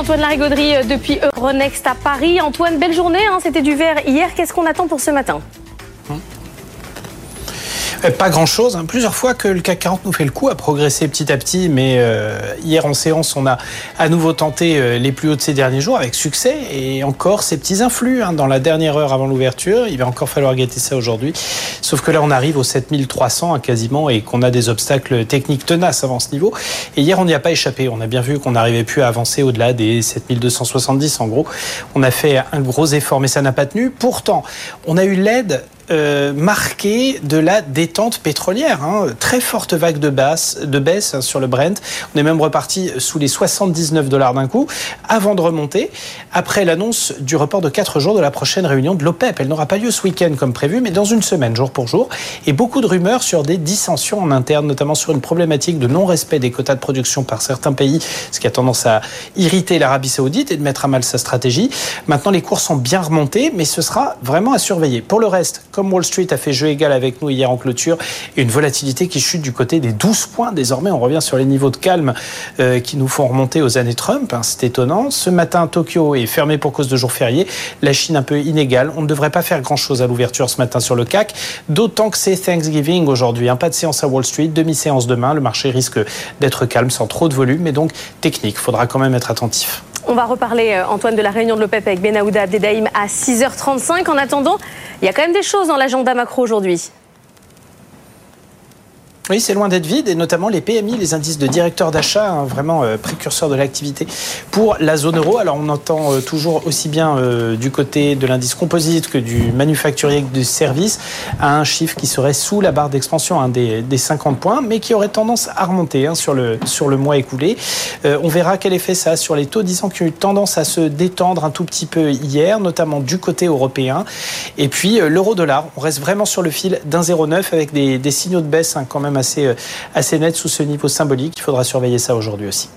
Antoine Larigauderie euh, depuis Euronext à Paris. Antoine, belle journée, hein, c'était du vert hier. Qu'est-ce qu'on attend pour ce matin? Pas grand-chose. Hein. Plusieurs fois que le CAC 40 nous fait le coup, à progresser petit à petit, mais euh, hier en séance, on a à nouveau tenté euh, les plus hauts de ces derniers jours avec succès et encore ces petits influx hein, dans la dernière heure avant l'ouverture. Il va encore falloir guetter ça aujourd'hui. Sauf que là, on arrive aux 7300 hein, quasiment et qu'on a des obstacles techniques tenaces avant ce niveau. Et hier, on n'y a pas échappé. On a bien vu qu'on n'arrivait plus à avancer au-delà des 7270 en gros. On a fait un gros effort, mais ça n'a pas tenu. Pourtant, on a eu l'aide euh, marqué de la détente pétrolière. Hein. Très forte vague de, basse, de baisse hein, sur le Brent. On est même reparti sous les 79 dollars d'un coup, avant de remonter, après l'annonce du report de 4 jours de la prochaine réunion de l'OPEP. Elle n'aura pas lieu ce week-end comme prévu, mais dans une semaine, jour pour jour. Et beaucoup de rumeurs sur des dissensions en interne, notamment sur une problématique de non-respect des quotas de production par certains pays, ce qui a tendance à irriter l'Arabie saoudite et de mettre à mal sa stratégie. Maintenant, les cours sont bien remontés, mais ce sera vraiment à surveiller. Pour le reste, Wall Street a fait jeu égal avec nous hier en clôture, une volatilité qui chute du côté des 12 points. Désormais, on revient sur les niveaux de calme euh, qui nous font remonter aux années Trump. Hein, c'est étonnant. Ce matin, Tokyo est fermé pour cause de jour férié. La Chine un peu inégale. On ne devrait pas faire grand-chose à l'ouverture ce matin sur le CAC, d'autant que c'est Thanksgiving aujourd'hui. Un pas de séance à Wall Street, demi-séance demain. Le marché risque d'être calme sans trop de volume, mais donc technique. Il faudra quand même être attentif. On va reparler, euh, Antoine, de la réunion de l'OPEP avec Benaouda Abdedaïm à 6h35. En attendant, il y a quand même des choses dans l'agenda macro aujourd'hui. Oui, c'est loin d'être vide, et notamment les PMI, les indices de directeurs d'achat, hein, vraiment euh, précurseurs de l'activité pour la zone euro. Alors on entend euh, toujours aussi bien euh, du côté de l'indice composite que du manufacturier que du service un chiffre qui serait sous la barre d'expansion hein, des, 50 points, mais qui aurait tendance à remonter hein, sur, le, sur le mois écoulé. on verra quel effet ça a sur les taux, disant qui ont eu tendance à se détendre un tout petit peu hier, notamment du côté européen. Et puis l'euro-dollar, on reste vraiment sur le fil d'un 0,9 avec des, des signaux de baisse quand même assez, euh, assez net sous ce niveau symbolique. Il faudra surveiller ça aujourd'hui aussi.